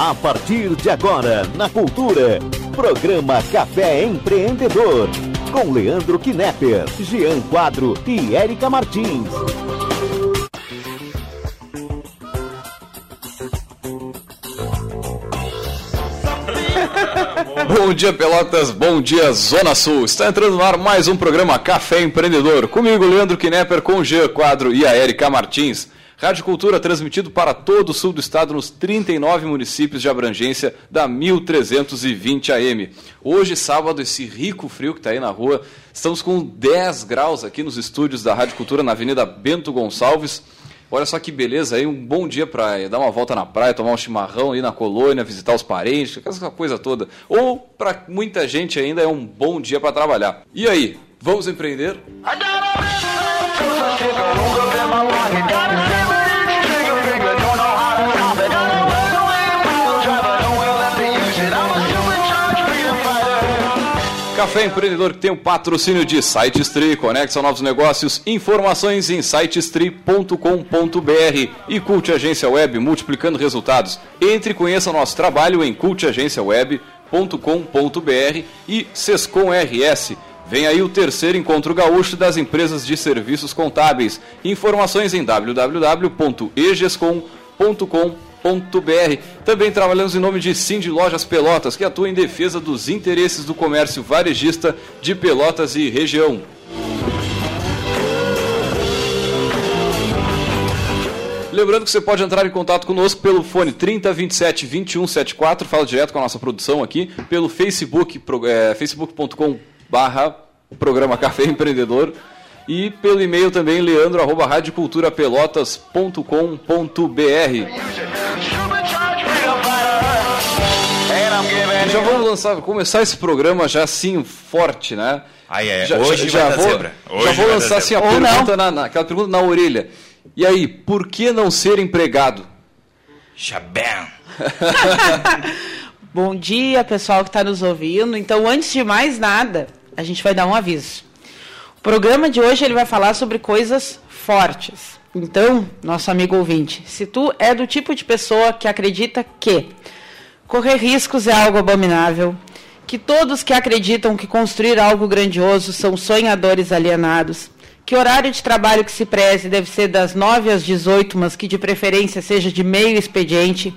A partir de agora, na Cultura, programa Café Empreendedor. Com Leandro Knepper, Jean Quadro e Érica Martins. Bom dia, Pelotas. Bom dia, Zona Sul. Está entrando no ar mais um programa Café Empreendedor. Comigo, Leandro Knepper, com o Jean Quadro e a Érica Martins. Rádio Cultura transmitido para todo o sul do estado nos 39 municípios de abrangência da 1320 AM. Hoje, sábado, esse rico frio que está aí na rua, estamos com 10 graus aqui nos estúdios da Rádio Cultura na Avenida Bento Gonçalves. Olha só que beleza aí, um bom dia para dar uma volta na praia, tomar um chimarrão aí na colônia, visitar os parentes, essa coisa toda. Ou para muita gente ainda é um bom dia para trabalhar. E aí, vamos empreender? Café Empreendedor que tem o patrocínio de SiteStree, conecta novos negócios, informações em sitestree.com.br e Cult Agência Web, multiplicando resultados. Entre e conheça nosso trabalho em cultagenciaweb.com.br e Sescom RS. Vem aí o terceiro encontro gaúcho das empresas de serviços contábeis. Informações em www.egescom.com.br também trabalhamos em nome de Cindy Lojas Pelotas, que atua em defesa dos interesses do comércio varejista de Pelotas e região. Lembrando que você pode entrar em contato conosco pelo fone 3027 2174, fala direto com a nossa produção aqui, pelo Facebook, é, facebook.com barra programa Café Empreendedor e pelo e-mail também leandro@radioculturapelotas.com.br. já vamos lançar, começar esse programa já assim forte, né? Ah, é. Já, Hoje já, vai vou, zebra. Hoje já vou lançar assim a zebra. pergunta na, na- aquela pergunta na orelha. E aí, por que não ser empregado? Xabam. Bom dia, pessoal que está nos ouvindo. Então, antes de mais nada, a gente vai dar um aviso. O programa de hoje ele vai falar sobre coisas fortes. Então, nosso amigo ouvinte, se tu é do tipo de pessoa que acredita que correr riscos é algo abominável, que todos que acreditam que construir algo grandioso são sonhadores alienados, que horário de trabalho que se preze deve ser das 9 às 18, mas que de preferência seja de meio expediente,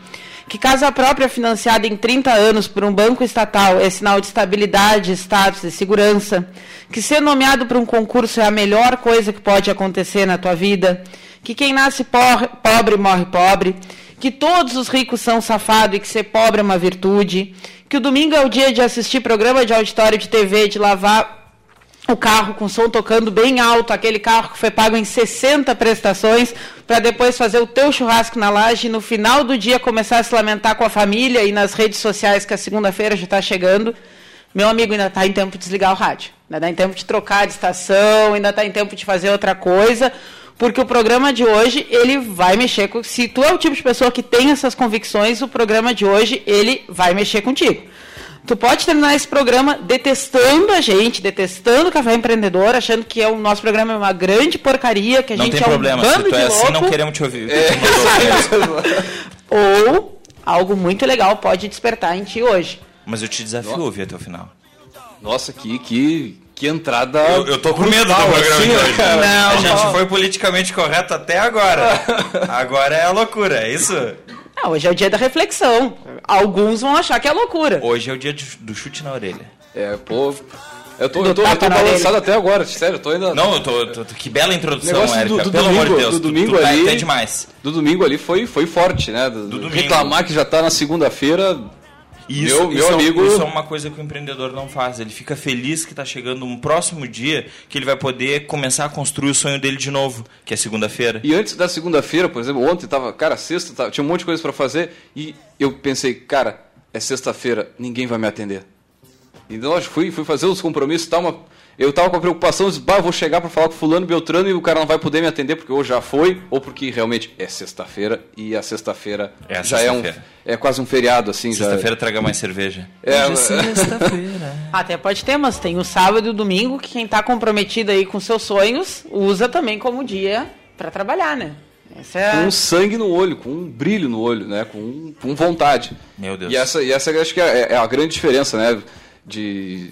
que casa própria financiada em 30 anos por um banco estatal é sinal de estabilidade, status e segurança, que ser nomeado para um concurso é a melhor coisa que pode acontecer na tua vida, que quem nasce pobre morre pobre, que todos os ricos são safados e que ser pobre é uma virtude, que o domingo é o dia de assistir programa de auditório de TV, de lavar o carro com som tocando bem alto, aquele carro que foi pago em 60 prestações, para depois fazer o teu churrasco na laje e no final do dia começar a se lamentar com a família e nas redes sociais que a segunda-feira já está chegando. Meu amigo, ainda está em tempo de desligar o rádio. Ainda está em tempo de trocar de estação, ainda está em tempo de fazer outra coisa, porque o programa de hoje, ele vai mexer com... Se tu é o tipo de pessoa que tem essas convicções, o programa de hoje, ele vai mexer contigo. Tu pode terminar esse programa detestando a gente, detestando o Café Empreendedor, achando que é o nosso programa é uma grande porcaria, que a Não gente tem é um problema, bando se tu é assim, não queremos te ouvir. ou algo muito legal pode despertar em ti hoje. Mas eu te desafio a ouvir até o final. Nossa, que, que, que entrada. Eu, eu tô com medo do programa assim, de né, hoje. cara? a gente foi politicamente correto até agora. Agora é a loucura, é isso? Não, hoje é o dia da reflexão. Alguns vão achar que é loucura. Hoje é o dia de- do chute na orelha. É, pô. Eu tô, eu tô, eu tapa tô na balançado até agora, sério, eu tô ainda. Não, eu tô, eu tô- que bela introdução, Negócio do- Érica. do Pelo amor de domingo- Deus. do tu- domingo tu, tá- ali- tá demais. Do domingo ali foi, foi forte, né? Do, domingo. Reclamar que já tá na segunda-feira. E Meu- meu é- amigo- isso é uma coisa que o empreendedor não faz. Ele fica feliz que está chegando um próximo dia que ele vai poder começar a construir o sonho dele de novo, que é segunda-feira. E antes da segunda-feira, por exemplo, ontem tava, cara, sexta, tava- tinha um monte de coisa pra fazer e eu pensei, cara, é sexta-feira, ninguém vai me atender. Então eu fui, fui fazer os compromissos tal, mas eu tava com a preocupação, disse, bah, eu vou chegar pra falar com fulano Beltrano e o cara não vai poder me atender porque ou já foi, ou porque realmente é sexta-feira e a sexta-feira É a já é um é quase um feriado assim, já. Sexta-feira traga mais cerveja. É, Hoje é sexta-feira. Até pode ter, mas tem o sábado e o domingo que quem está comprometido aí com seus sonhos usa também como dia para trabalhar, né? É com sangue no olho, com um brilho no olho, né? Com, com vontade. Meu Deus. E essa, e essa acho que é, é a grande diferença, né? De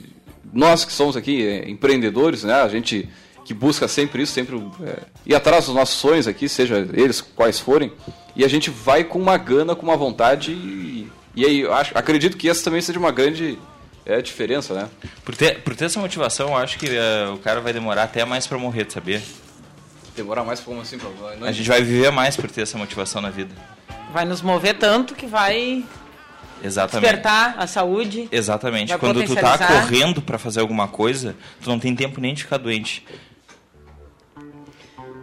nós que somos aqui é, empreendedores, né? A gente que busca sempre isso, sempre é, ir atrás dos nossos sonhos aqui, seja eles quais forem, e a gente vai com uma gana, com uma vontade, e, e aí eu acho, acredito que essa também seja uma grande é, diferença, né? Por ter, por ter essa motivação, eu acho que o cara vai demorar até mais pra morrer, sabia? Demorar mais como assim pra não A gente vai viver mais por ter essa motivação na vida. Vai nos mover tanto que vai Exatamente. despertar a saúde. Exatamente. Quando tu tá correndo pra fazer alguma coisa, tu não tem tempo nem de ficar doente.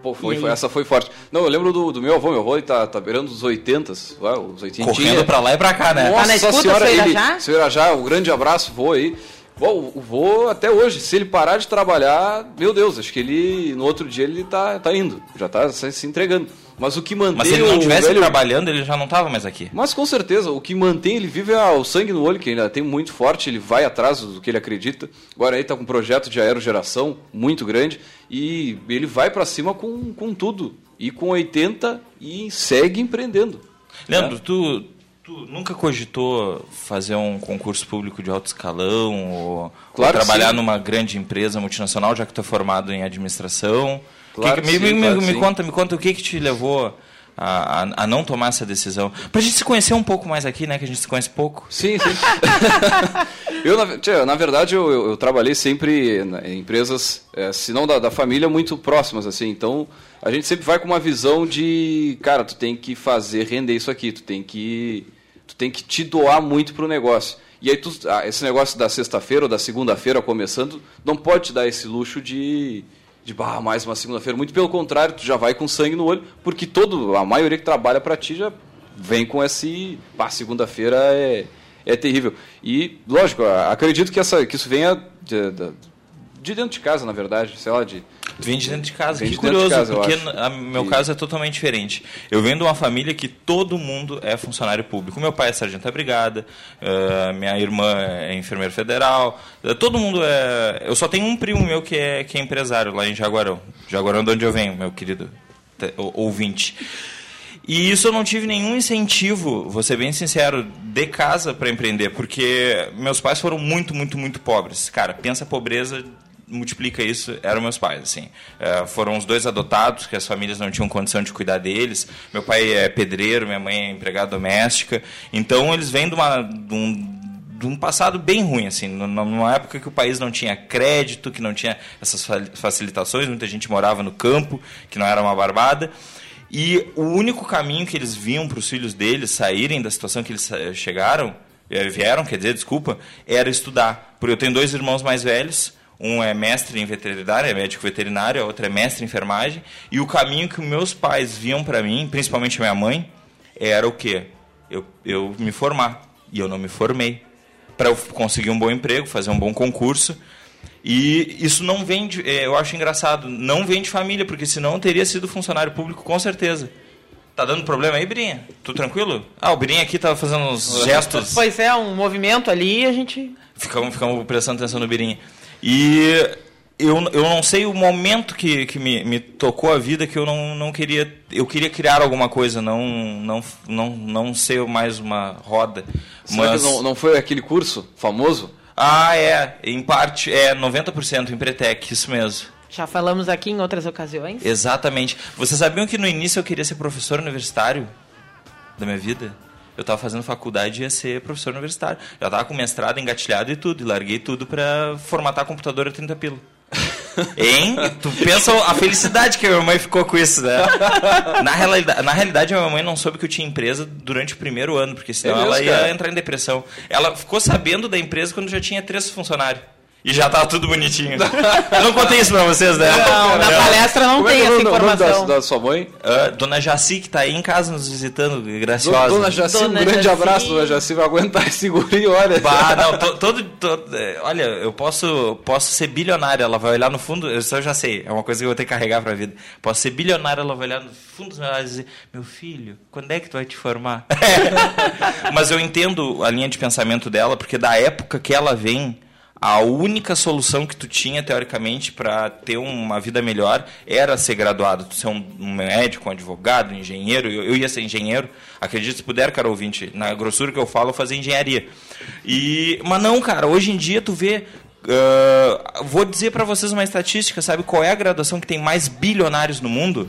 Pô, foi, foi- essa foi forte. Não, eu lembro do, do meu avô, meu avô ele tá, tá beirando os 80, vai, os 80. Correndo pra lá e pra cá, né? Nossa Tá na escuta, senhora, ele, Irajá? seu Irajá, um grande abraço, vô aí. Bom, o vô até hoje, se ele parar de trabalhar, meu Deus, acho que ele, no outro dia ele tá, tá indo, já tá se entregando. Mas o que mantém Mas se ele não o tivesse velho- trabalhando, ele já não tava mais aqui. Mas com certeza, o que mantém ele vive é o sangue no olho, que ainda tem muito forte, ele vai atrás do que ele acredita. Agora aí tá com um projeto de aerogeração muito grande e ele vai pra cima com, com tudo. E com 80 e segue empreendendo. Leandro, tu, tu nunca cogitou fazer um concurso público de alto escalão ou, Claro ou trabalhar numa grande empresa multinacional, já que tu é formado em administração? Claro Que- que me, sim, me- claro me sim. conta, me conta o que, que te levou a, a, a não tomar essa decisão. Pra gente se conhecer um pouco mais aqui, né? Que a gente se conhece pouco. Sim, sim. eu, na, tia, na verdade, eu, eu- eu trabalhei sempre em empresas, é, se não da, da família, muito próximas, assim. Então, a gente sempre vai com uma visão de, cara, tu tem que fazer render isso aqui, tu tem que, tu tem que te doar muito pro negócio. E aí, tu, ah, esse negócio da sexta-feira ou da segunda-feira começando, não pode te dar esse luxo de, de bah, mais uma segunda-feira. Muito pelo contrário, tu já vai com sangue no olho, porque todo, a maioria que trabalha para ti já vem com esse, bah, segunda-feira é, é terrível. E, lógico, acredito que, essa, que isso venha de, de, de dentro de casa, na verdade, sei lá, de... Vem de dentro de casa. Vem que de dentro de curioso, casa, porque meu Que- caso é totalmente diferente. Eu venho de uma família que todo mundo é funcionário público. Meu pai é sargento da brigada, eh, minha irmã é enfermeira federal, eh, todo mundo é... Eu só tenho um primo meu que é, que é empresário lá em Jaguarão. Jaguarão de onde eu venho, meu querido te- ou- ouvinte. E isso eu não tive nenhum incentivo, vou ser bem sincero, de casa para empreender, porque meus pais foram muito, muito, muito pobres. Cara, pensa a pobreza, multiplica isso, eram meus pais, assim. É, foram os dois adotados, que as famílias não tinham condição de cuidar deles. Meu pai é pedreiro, minha mãe é empregada doméstica. Então eles vêm de, uma, de um de um passado bem ruim, assim, numa- época que o país não tinha crédito, que não tinha essas fa- facilitações, muita gente morava no campo, que não era uma barbada. E o único caminho que eles viam para os filhos deles saírem da situação que eles chegaram, eh, vieram, quer dizer, desculpa, era estudar. Porque eu tenho dois irmãos mais velhos, um é mestre em veterinária, é médico veterinário, a outra é mestre em enfermagem, e o caminho que meus pais viam para mim, principalmente minha mãe, era o quê? Eu, eu me formar. E eu não me formei. Para eu conseguir um bom emprego, fazer um bom concurso. E isso não vem de, eh, eu acho engraçado, não vem de família, porque senão teria sido funcionário público com certeza. Tá dando problema aí, Birinha? Tudo tranquilo? Ah, o Birinha aqui tava fazendo uns gestos. Pois é, um movimento ali e a gente. Ficamos, ficamos prestando atenção no Birinha. E eu, eu não sei o momento que, que me, me tocou a vida que eu não, não queria. Eu queria criar alguma coisa, não, não, não, não ser mais uma roda. Será Mas... não, não foi aquele curso famoso? Ah, é. Em parte, é 90% Empretec, isso mesmo. Já falamos aqui em outras ocasiões. Exatamente. Vocês sabiam que no início eu queria ser professor universitário da minha vida? Eu estava fazendo faculdade e ia ser professor universitário. Já estava com mestrado engatilhado e tudo. E larguei tudo para formatar computador a 30 pila. Hein? Tu pensa a felicidade que a minha mãe ficou com isso, né? Na realidade, na realidade, a minha mãe não soube que eu tinha empresa durante o primeiro ano, porque senão É mesmo, ela ia cara? entrar em depressão. Ela ficou sabendo da empresa quando já tinha três funcionários. E já tava tudo bonitinho. Eu não contei isso pra vocês, né? Não, na palestra não Como é tem é essa nome- o nome da, informação. da sua mãe? Ah, Dona Jaci, que tá aí em casa nos visitando, graciosa. Dona Jaci, um grande Jaci. abraço, Dona Jaci, vai aguentar esse guri, olha. Bah, não, to- todo, todo- é, olha, eu posso, posso ser bilionário, ela vai olhar no fundo, isso eu já sei, é uma coisa que eu vou ter que carregar pra vida. Posso ser bilionário, ela vai olhar no fundo dos meus olhos e dizer, meu filho, quando é que tu vai te formar? Mas eu entendo a linha de pensamento dela, porque da época que ela vem, a única solução que tu tinha, teoricamente, para ter uma vida melhor era ser graduado. Tu ser um, um médico, um advogado, um engenheiro. Eu, eu, ia ser engenheiro. Acredito se puder, cara ouvinte. Na grossura que eu falo, eu fazer engenharia. E, mas não, cara. Hoje em dia, tu vê... Uh, vou dizer para vocês uma estatística. Sabe qual é a graduação que tem mais bilionários no mundo?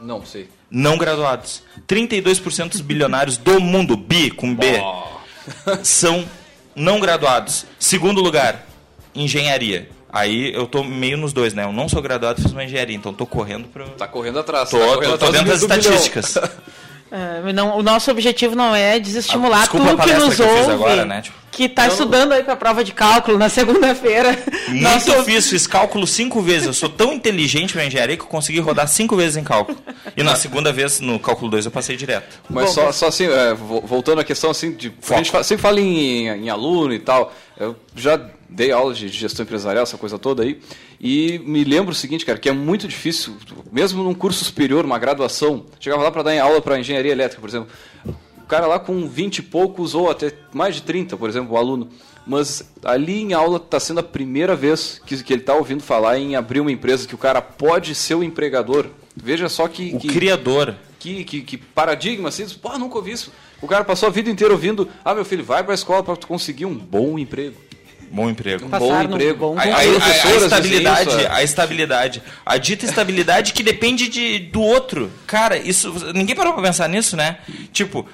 Não sei. Não graduados. 32% dos bilionários do mundo, bi com B, oh. são não graduados. Segundo lugar, engenharia. Aí eu tô meio nos dois, né? Eu não sou graduado, fiz uma engenharia, então tô correndo para Tá correndo atrás. Tô, tá correndo tô, tô dentro das estatísticas. É, não, o nosso objetivo não é desestimular ah, tu que nos que ouve, agora, né? tipo, que está estudando aí para a prova de cálculo na segunda-feira. Muito nosso... fiz, fiz cálculo cinco vezes. Eu sou tão inteligente para engenharia que eu consegui rodar cinco vezes em cálculo. E na segunda vez, no cálculo 2, eu passei direto. Mas Bom, só, só assim, é, voltando à questão assim, de, a gente sempre fala em, em aluno e tal, eu já dei aula de gestão empresarial, essa coisa toda aí, e me lembro o seguinte, cara, que é muito difícil, mesmo num curso superior, uma graduação, chegava lá para dar aula para engenharia elétrica, por exemplo, o cara lá com 20 e poucos ou até mais de 30, por exemplo, o aluno, mas ali em aula está sendo a primeira vez que, que ele está ouvindo falar em abrir uma empresa, que o cara pode ser o empregador. Veja só que... O que, criador. Que, que, que paradigma, assim, pô, nunca ouvi isso. O cara passou a vida inteira ouvindo, ah, meu filho, vai para a escola para tu conseguir um bom emprego. Bom emprego. Um bom emprego. Bom a, a, a, a, estabilidade, a estabilidade. A dita estabilidade que depende de, do outro. Cara, isso. Ninguém parou pra pensar nisso, né? Tipo,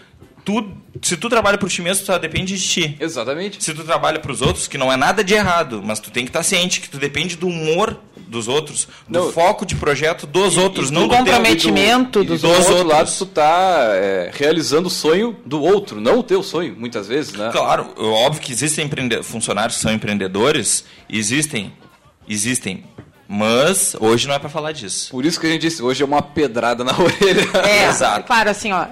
tu, se tu trabalha por ti mesmo, só depende de ti. Exatamente. Se tu trabalha para os outros, que não é nada de errado, mas tu tem que estar ciente que tu depende do humor dos outros, do não, foco de projeto dos e, outros, e não do comprometimento do, dos, do outros. outro lado, tu tá é, realizando o sonho do outro, não o teu sonho, muitas vezes, né? Claro, óbvio que existem funcionários que são empreendedores, existem, existem mas hoje não é para falar disso. Por isso que a gente disse, hoje é uma pedrada na orelha. É, Exato. Claro, assim, ó,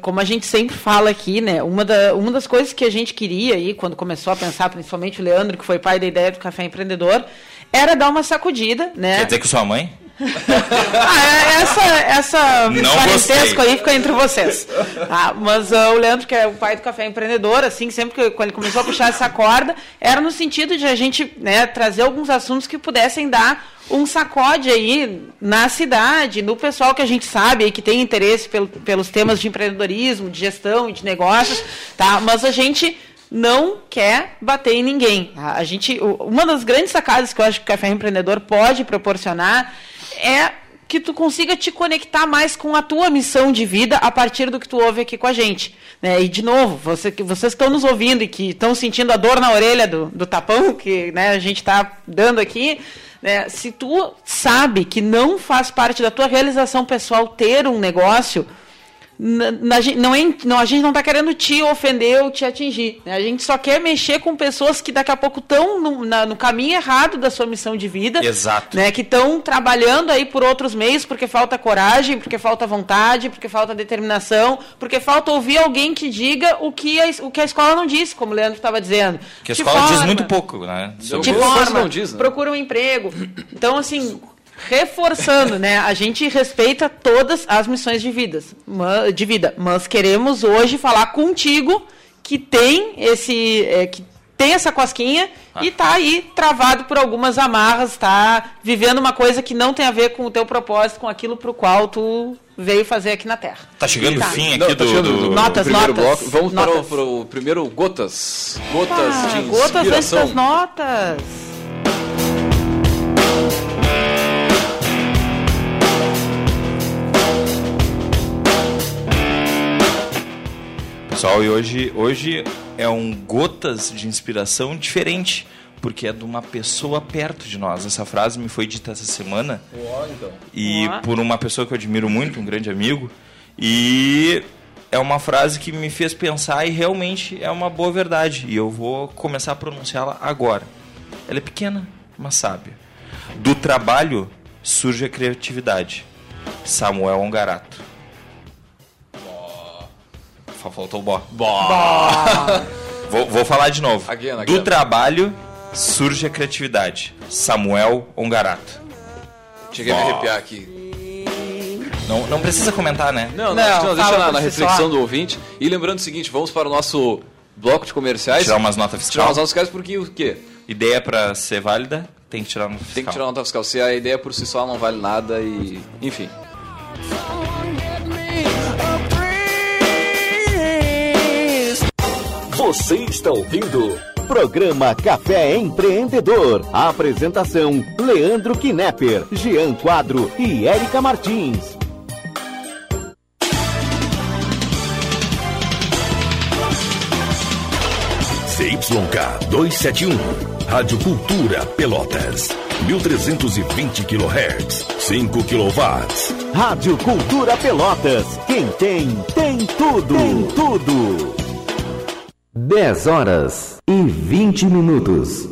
como a gente sempre fala aqui, né, uma, da, uma das coisas que a gente queria aí, quando começou a pensar, principalmente o Leandro, que foi pai da ideia do Café Empreendedor, era dar uma sacudida, né? Quer dizer que sua mãe? Ah, é, essa, essa parentesco aí fica entre vocês. Ah, mas uh, o Leandro, que é o pai do Café Empreendedor, assim, sempre que quando ele começou a puxar essa corda, era no sentido de a gente né, trazer alguns assuntos que pudessem dar um sacode aí na cidade, no pessoal que a gente sabe que tem interesse pelo, pelos temas de empreendedorismo, de gestão e de negócios, tá? Mas a gente não quer bater em ninguém. A gente, uma das grandes sacadas que eu acho que o Café Empreendedor pode proporcionar é que tu consiga te conectar mais com a tua missão de vida a partir do que tu ouve aqui com a gente. Né? E, de novo, você, vocês que estão nos ouvindo e que estão sentindo a dor na orelha do, do tapão que né, a gente está dando aqui, né, se tu sabe que não faz parte da tua realização pessoal ter um negócio, na, na, não é, não, a gente não está querendo te ofender ou te atingir. Né? A gente só quer mexer com pessoas que daqui a pouco estão no, no, caminho errado da sua missão de vida. Exato. Né? Que estão trabalhando aí por outros meios porque falta coragem, porque falta vontade, porque falta determinação, porque falta ouvir alguém que diga o que a, o que a escola não disse, como o Leandro estava dizendo. Que a escola forma, diz muito pouco, né? De forma, diz, né? procura um emprego. Então, assim, reforçando, né? A gente respeita todas as missões de, vidas, de vida, mas queremos hoje falar contigo que tem esse, é, que tem essa cosquinha ah. e tá aí travado por algumas amarras, tá vivendo uma coisa que não tem a ver com o teu propósito, com aquilo para o qual tu veio fazer aqui na Terra. Tá chegando tá. o fim aqui não, tá do, do, do, notas, primeiro notas. bloco. Vamos notas. Para, o, para o primeiro gotas, gotas ah, de inspiração. Gotas antes das notas. Pessoal, e hoje, hoje é um gotas de inspiração diferente, porque é de uma pessoa perto de nós. Essa frase me foi dita essa semana. Então. E por uma pessoa que eu admiro muito, um grande amigo. E é uma frase que me fez pensar e realmente é uma boa verdade. E eu vou começar a pronunciá-la agora. Ela é pequena, mas sábia. Do trabalho surge a criatividade. Samuel Ongarato faltou o bó. Bó. vou, vou falar de novo. Again, again. Do trabalho surge a criatividade. Samuel Ongarato. Cheguei a me arrepiar aqui. Não, não precisa comentar, né? Não, não, não, não deixa na, na reflexão do ouvinte. E lembrando o seguinte, vamos para o nosso bloco de comerciais. Tirar umas notas fiscais. Tirar umas notas fiscais porque o quê? ideia para ser válida, tem que tirar nota fiscal. Tem que tirar nota fiscal. Se a ideia por si só não vale nada e. Enfim. Você está ouvindo Programa Café Empreendedor. A apresentação: Leandro Knepper, Jean Quadro e Érica Martins. CYK 271, Rádio Cultura Pelotas. 1320 kHz, 5 kW. Rádio Cultura Pelotas. Quem tem, tem tudo. Tem tudo. 10 horas e 20 minutos.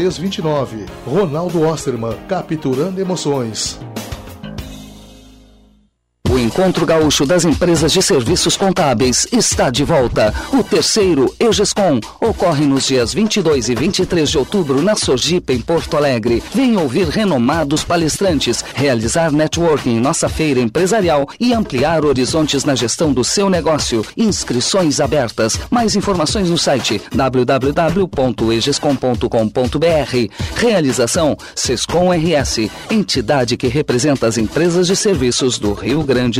329. Ronaldo Osterman, capturando emoções. Encontro Gaúcho das Empresas de Serviços Contábeis está de volta. O terceiro EGESCOM ocorre nos dias 22 e 23 de outubro na Sojipa, em Porto Alegre. Venha ouvir renomados palestrantes, realizar networking em nossa feira empresarial e ampliar horizontes na gestão do seu negócio. Inscrições abertas. Mais informações no site www.egescom.com.br. Realização Sescom RS, entidade que representa as empresas de serviços do Rio Grande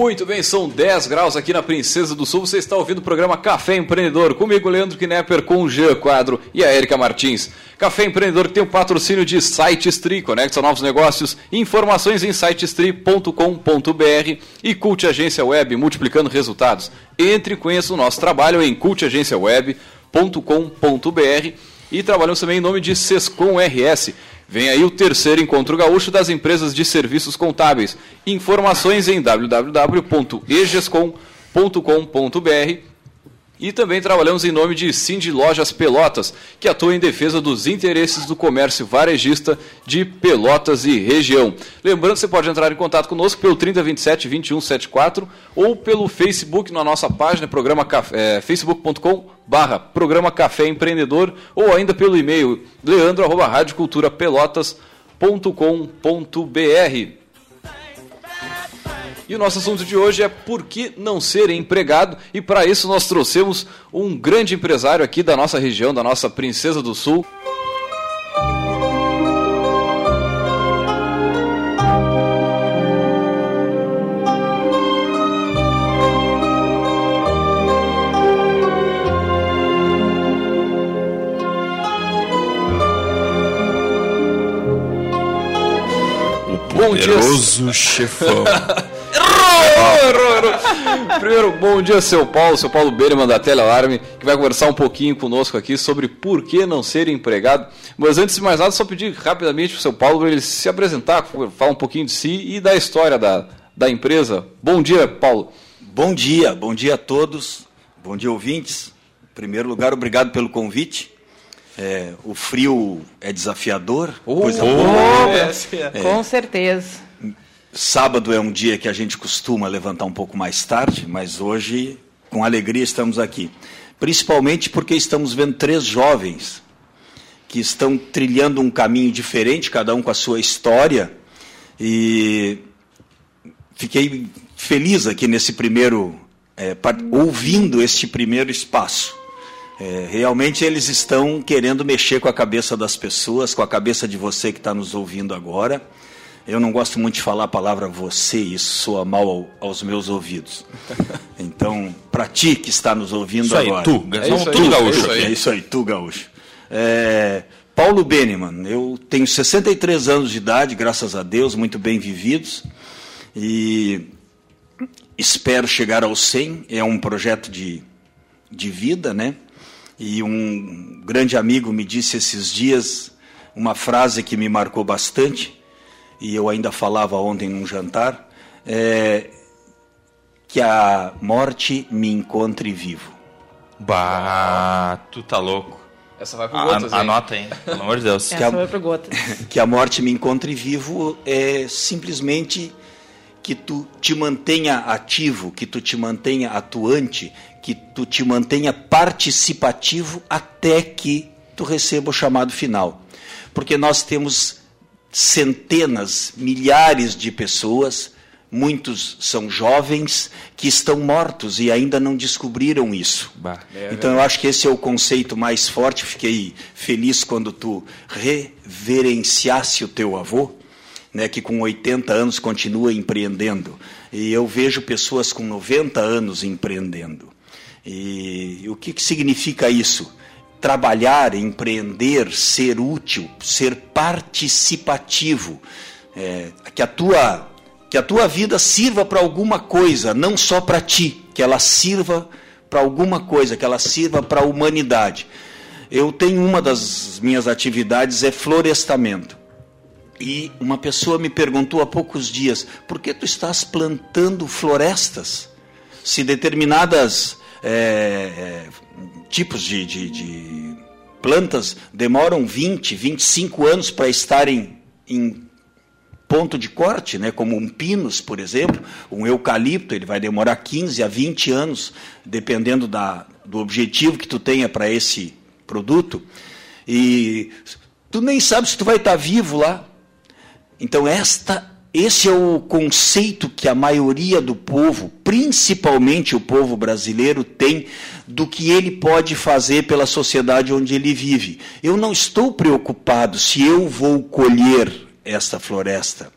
Muito bem, são 10 graus aqui na Princesa do Sul. Você está ouvindo o programa Café Empreendedor. Comigo, Leandro Knepper, com o Jean Quadro e a Erika Martins. Café Empreendedor tem o patrocínio de SiteStri, conecta novos negócios. Informações em sitestri.com.br e Cult Agência Web, multiplicando resultados. Entre e conheça o nosso trabalho em cultagenciaweb.com.br e trabalhamos também em nome de Sescom RS Vem aí o terceiro encontro gaúcho das empresas de serviços contábeis. Informações em www.egescom.com.br e também trabalhamos em nome de Cindy Lojas Pelotas, que atua em defesa dos interesses do comércio varejista de Pelotas e região. Lembrando que você pode entrar em contato conosco pelo 3027 2174 ou pelo Facebook na nossa página, programa é, facebook.com barra Programa Café Empreendedor ou ainda pelo e-mail leandro arroba radioculturapelotas.com.br. E o nosso assunto de hoje é por que não ser empregado? E para isso nós trouxemos um grande empresário aqui da nossa região, da nossa Princesa do Sul. Bom dia. chefão. errou, errou. Primeiro, bom dia, seu Paulo, seu Paulo Berman da Telealarme, que vai conversar um pouquinho conosco aqui sobre por que não ser empregado. Mas antes de mais nada, só pedir rapidamente para o seu Paulo para ele se apresentar, falar um pouquinho de si e da história da, da empresa. Bom dia, Paulo. Bom dia, bom dia a todos, bom dia, ouvintes. Em primeiro lugar, obrigado pelo convite. É, o frio é desafiador, oh, coisa boa. É, com certeza. Sábado é um dia que a gente costuma levantar um pouco mais tarde, mas hoje, com alegria, estamos aqui. Principalmente porque estamos vendo três jovens que estão trilhando um caminho diferente, cada um com a sua história. E fiquei feliz aqui nesse primeiro, é, ouvindo este primeiro espaço. É, realmente eles estão querendo mexer com a cabeça das pessoas, com a cabeça de você que está nos ouvindo agora. Eu não gosto muito de falar a palavra você, isso soa mal ao, aos meus ouvidos. Então, para ti que está nos ouvindo isso agora. Aí, tu, é isso aí, tu, gaúcho. É isso aí, tu, gaúcho. É, Paulo Beneman, eu tenho 63 anos de idade, graças a Deus, muito bem vividos, e espero chegar aos 100. É um projeto de, de vida, né? E um grande amigo me disse esses dias uma frase que me marcou bastante, e eu ainda falava ontem num jantar, é, que a morte me encontre vivo. Bah, tu tá louco. Essa vai pro Gotas, A, hein? anota, hein? Pelo amor de Deus. Essa vai pro Gotas. que a morte me encontre vivo é simplesmente que tu te mantenha ativo, que tu te mantenha atuante, que tu te mantenha participativo até que tu receba o chamado final. Porque nós temos centenas, milhares de pessoas, muitos são jovens que estão mortos e ainda não descobriram isso. Bah. Então eu acho que esse é o conceito mais forte. Fiquei feliz quando tu reverenciasse o teu avô, né, que com 80 anos continua empreendendo. E eu vejo pessoas com 90 anos empreendendo. E o que, que significa isso? Trabalhar, empreender, ser útil, ser participativo, É, que a tua que a tua vida sirva para alguma coisa, não só para ti, que ela sirva para alguma coisa, que ela sirva para a humanidade. Eu tenho uma das minhas atividades é florestamento. E uma pessoa me perguntou há poucos dias: por que tu estás plantando florestas? Se determinadas é, é, tipos de, de, de plantas demoram 20, 25 anos para estarem em ponto de corte, né, como um pinus, por exemplo, um eucalipto, ele vai demorar 15 a 20 anos, dependendo da, do objetivo que tu tenha para esse produto. E tu nem sabe se tu vai estar vivo lá. Então esta esse é o conceito que a maioria do povo, principalmente o povo brasileiro, tem do que ele pode fazer pela sociedade onde ele vive. Eu não estou preocupado se eu vou colher esta floresta.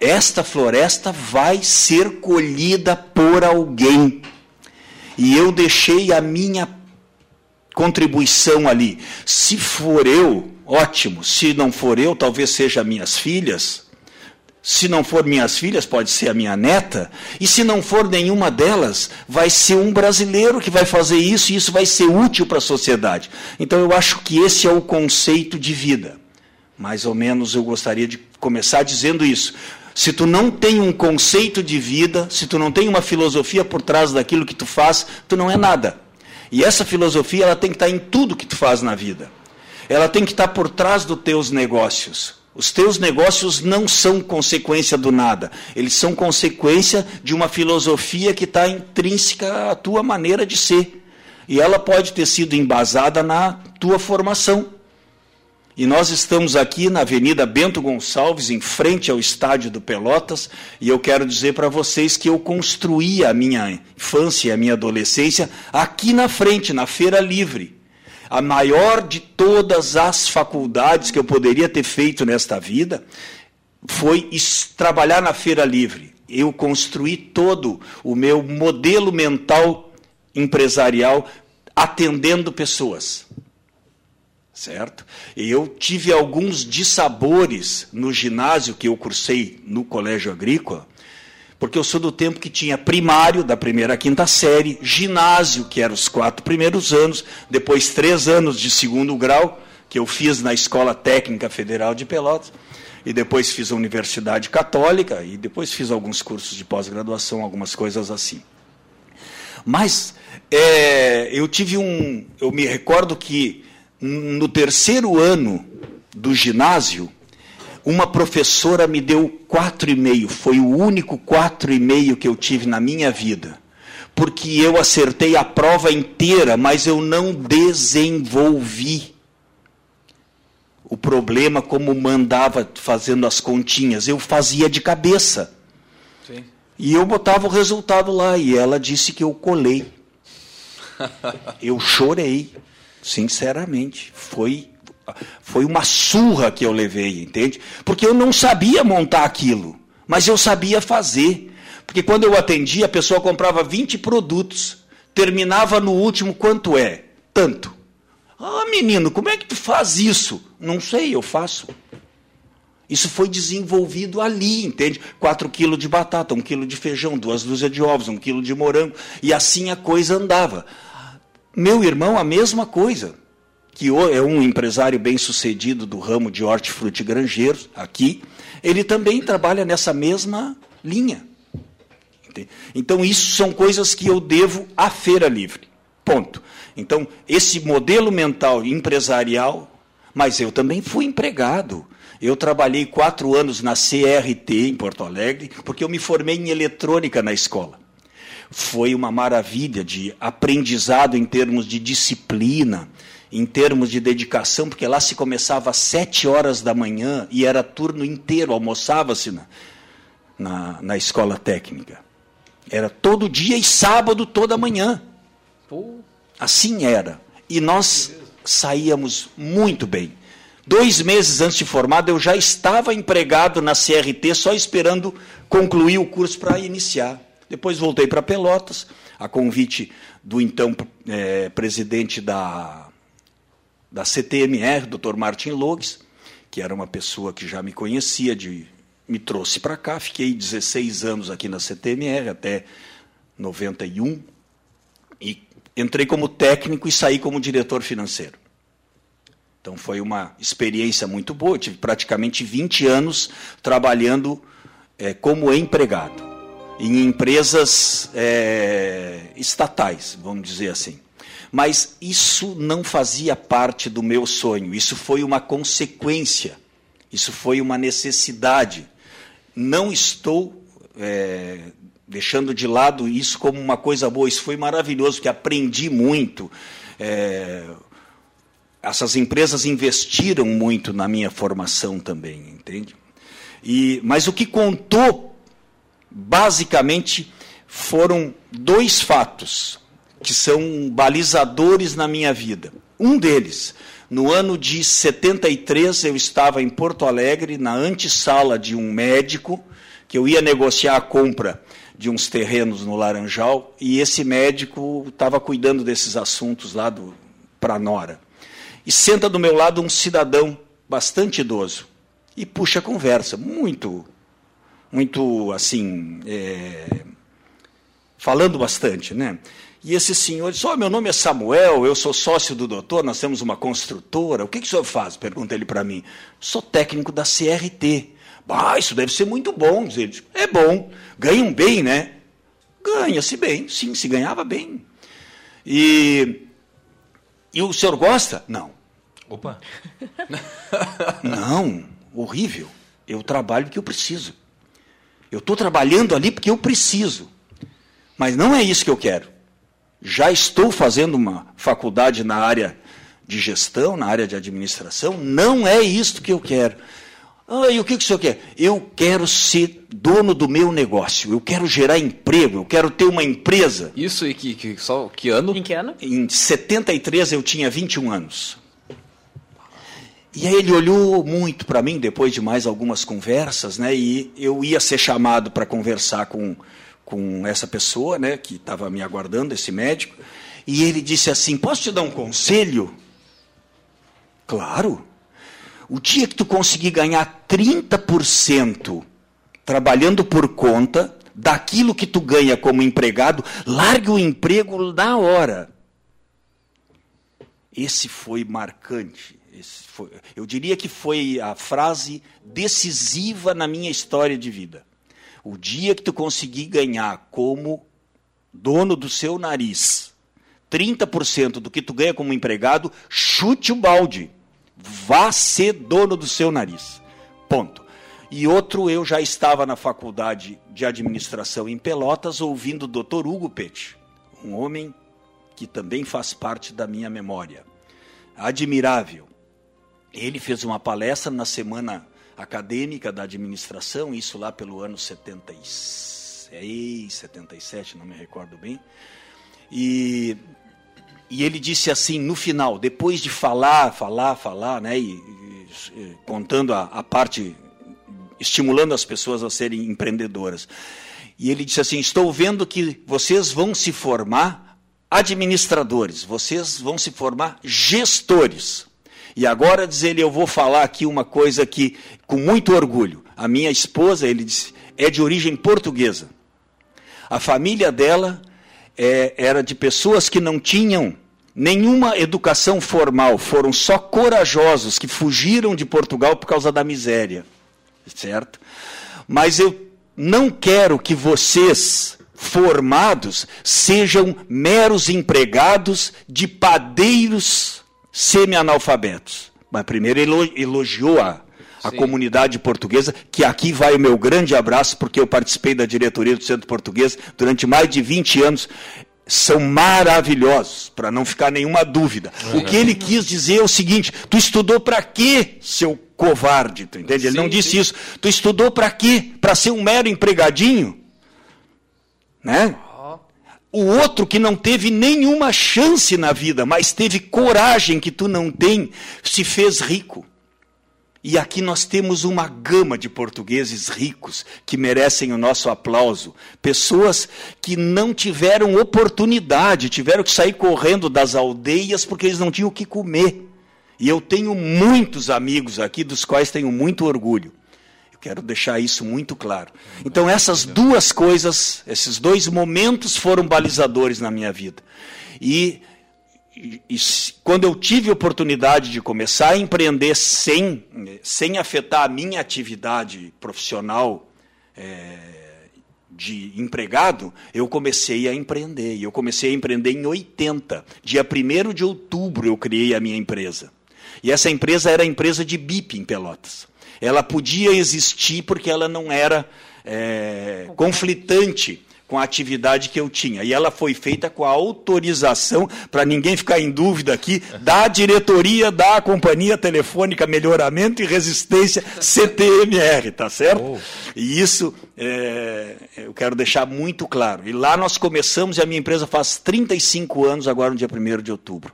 Esta floresta vai ser colhida por alguém. E eu deixei a minha contribuição ali. Se for eu, ótimo. Se não for eu, talvez seja minhas filhas. Se não for minhas filhas, pode ser a minha neta. E se não for nenhuma delas, vai ser um brasileiro que vai fazer isso e isso vai ser útil para a sociedade. Então eu acho que esse é o conceito de vida. Mais ou menos eu gostaria de começar dizendo isso. Se tu não tem um conceito de vida, se tu não tem uma filosofia por trás daquilo que tu faz, tu não é nada. E essa filosofia ela tem que estar em tudo que tu faz na vida. Ela tem que estar por trás dos teus negócios. Os teus negócios não são consequência do nada. Eles são consequência de uma filosofia que está intrínseca à tua maneira de ser. E ela pode ter sido embasada na tua formação. E nós estamos aqui na Avenida Bento Gonçalves, em frente ao estádio do Pelotas, e eu quero dizer para vocês que eu construí a minha infância e a minha adolescência aqui na frente, na Feira Livre. A maior de todas as faculdades que eu poderia ter feito nesta vida foi trabalhar na Feira Livre. Eu construí todo o meu modelo mental empresarial atendendo pessoas certo? Eu tive alguns dissabores no ginásio que eu cursei no colégio agrícola, porque eu sou do tempo que tinha primário, da primeira à quinta série, ginásio, que eram os quatro primeiros anos, depois três anos de segundo grau, que eu fiz na Escola Técnica Federal de Pelotas, e depois fiz a Universidade Católica, e depois fiz alguns cursos de pós-graduação, algumas coisas assim. Mas é, eu tive um. Eu me recordo que no terceiro ano do ginásio, uma professora me deu quatro e meio. Foi o único quatro e meio que eu tive na minha vida. Porque eu acertei a prova inteira, mas eu não desenvolvi o problema como mandava fazendo as continhas. Eu fazia de cabeça. Sim. E eu botava o resultado lá. E ela disse que eu colei. eu chorei. Sinceramente, foi foi uma surra que eu levei, entende? Porque eu não sabia montar aquilo, mas eu sabia fazer. Porque quando eu atendia, a pessoa comprava 20 produtos, terminava no último quanto é? Tanto. Ah, menino, como é que tu faz isso? Não sei, eu faço. Isso foi desenvolvido ali, entende? 4 quilos de batata, 1 quilo de feijão, duas dúzias de ovos, 1 quilo de morango. E assim a coisa andava. Meu irmão, a mesma coisa. Que é um empresário bem sucedido do ramo de hortifruti granjeiros, aqui. Ele também trabalha nessa mesma linha. Então, isso são coisas que eu devo à Feira Livre. Ponto. Então, esse modelo mental empresarial, mas eu também fui empregado. Eu trabalhei quatro anos na CRT em Porto Alegre, porque eu me formei em eletrônica na escola. Foi uma maravilha de aprendizado em termos de disciplina, em termos de dedicação, porque lá se começava às sete horas da manhã e era turno inteiro, almoçava-se na, na, na escola técnica. Era todo dia e sábado toda manhã. Assim era. E nós saíamos muito bem. Dois meses antes de formado, eu já estava empregado na CRT, só esperando concluir o curso para iniciar. Depois voltei para Pelotas, a convite do então é, presidente da, da CTMR, Dr. Martin Logues, que era uma pessoa que já me conhecia, de, me trouxe para cá. Fiquei 16 anos aqui na CTMR, até 91, e entrei como técnico e saí como diretor financeiro. Então foi uma experiência muito boa. Eu tive praticamente 20 anos trabalhando é, como empregado em empresas é, estatais, vamos dizer assim. Mas isso não fazia parte do meu sonho. Isso foi uma consequência. Isso foi uma necessidade. Não estou é, deixando de lado isso como uma coisa boa. Isso foi maravilhoso, porque aprendi muito. É, essas empresas investiram muito na minha formação também, entende? E, mas o que contou, basicamente, foram dois fatos que são balizadores na minha vida. Um deles, no ano de 73, eu estava em Porto Alegre, na antessala de um médico, que eu ia negociar a compra de uns terrenos no Laranjal, e esse médico estava cuidando desses assuntos lá para Nora e senta do meu lado um cidadão bastante idoso e puxa a conversa, muito, muito assim, é, falando bastante, né? E esse senhor disse: oh, meu nome é Samuel, eu sou sócio do doutor, nós temos uma construtora. O que, que o senhor faz? Pergunta ele para mim. Sou técnico da CRT. Bah, isso deve ser muito bom. Ele disse, é bom. Ganham bem, né? Ganha-se bem, sim, se ganhava bem. E e o senhor gosta? Não. Opa! Não, horrível. Eu trabalho porque eu preciso. Eu estou trabalhando ali porque eu preciso. Mas não é isso que eu quero. Já estou fazendo uma faculdade na área de gestão, na área de administração. Não é isso que eu quero. Ah, e o que, que o senhor quer? Eu quero ser dono do meu negócio, eu quero gerar emprego, eu quero ter uma empresa. Isso e que, que, só, que ano? Em que ano? Em 73 eu tinha 21 anos. E aí ele olhou muito para mim, depois de mais algumas conversas, né? E eu ia ser chamado para conversar com, com essa pessoa, né? Que estava me aguardando, esse médico. E ele disse assim: Posso te dar um conselho? Claro. O dia que tu conseguir ganhar 30% trabalhando por conta daquilo que tu ganha como empregado, largue o emprego na hora. Esse foi marcante. Esse foi, eu diria que foi a frase decisiva na minha história de vida. O dia que tu conseguir ganhar como dono do seu nariz 30% do que tu ganha como empregado, chute o balde. Vá ser dono do seu nariz. Ponto. E outro, eu já estava na faculdade de administração em Pelotas, ouvindo o Dr. Hugo Pet, um homem que também faz parte da minha memória. Admirável. Ele fez uma palestra na semana acadêmica da administração, isso lá pelo ano 76, 77, não me recordo bem. E e ele disse assim no final, depois de falar, falar, falar, né, e, e contando a, a, parte, estimulando as pessoas a serem empreendedoras. E ele disse assim: Estou vendo que vocês vão se formar administradores, vocês vão se formar gestores. E agora, diz ele, eu vou falar aqui uma coisa que, com muito orgulho. A minha esposa, ele disse, é de origem portuguesa. A família dela é, era de pessoas que não tinham nenhuma educação formal, foram só corajosos que fugiram de Portugal por causa da miséria, certo? Mas eu não quero que vocês formados sejam meros empregados de padeiros semi-analfabetos. Mas primeiro elogiou a, a comunidade portuguesa, que aqui vai o meu grande abraço, porque eu participei da diretoria do Centro Português durante mais de 20 anos são maravilhosos, para não ficar nenhuma dúvida. O que ele quis dizer é o seguinte: tu estudou para quê, seu covarde? Tu entende? Ele sim, não disse sim. isso. Tu estudou para quê? Para ser um mero empregadinho? Né? O outro que não teve nenhuma chance na vida, mas teve coragem que tu não tem, se fez rico. E aqui nós temos uma gama de portugueses ricos que merecem o nosso aplauso. Pessoas que não tiveram oportunidade, tiveram que sair correndo das aldeias porque eles não tinham o que comer. E eu tenho muitos amigos aqui dos quais tenho muito orgulho. Quero deixar isso muito claro. Então, essas duas coisas, esses dois momentos foram balizadores na minha vida. E e, e, quando eu tive oportunidade de começar a empreender sem, sem afetar a minha atividade profissional é, de empregado, eu comecei a empreender. E eu comecei a empreender em 80. Dia 1 de outubro eu criei a minha empresa. E essa empresa era a empresa de BIP em Pelotas. Ela podia existir porque ela não era é, conflitante com a atividade que eu tinha. E ela foi feita com a autorização, para ninguém ficar em dúvida aqui, da diretoria da Companhia Telefônica Melhoramento e Resistência CTMR, tá certo? Oh. E isso é, eu quero deixar muito claro. E lá nós começamos, e a minha empresa faz 35 anos, agora no dia 1 de outubro.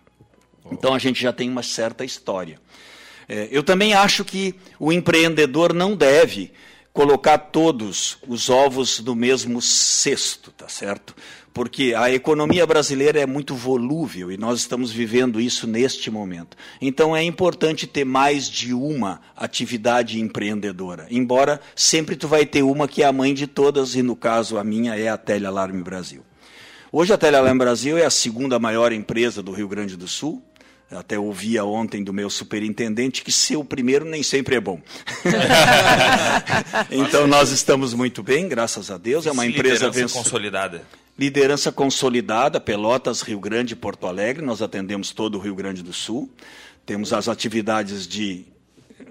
Então a gente já tem uma certa história. É, eu também acho que o empreendedor não deve colocar todos os ovos no mesmo cesto, tá certo? Porque a economia brasileira é muito volúvel e nós estamos vivendo isso neste momento. Então é importante ter mais de uma atividade empreendedora. Embora sempre tu vai ter uma que é a mãe de todas e no caso a minha é a Telealarme Brasil. Hoje a Telealarme Brasil é a segunda maior empresa do Rio Grande do Sul, até ouvia ontem do meu superintendente que ser o primeiro nem sempre é bom. então nós estamos muito bem, graças a Deus. É uma empresa liderança consolidada. Liderança consolidada, Pelotas, Rio Grande e Porto Alegre. Nós atendemos todo o Rio Grande do Sul. Temos as atividades de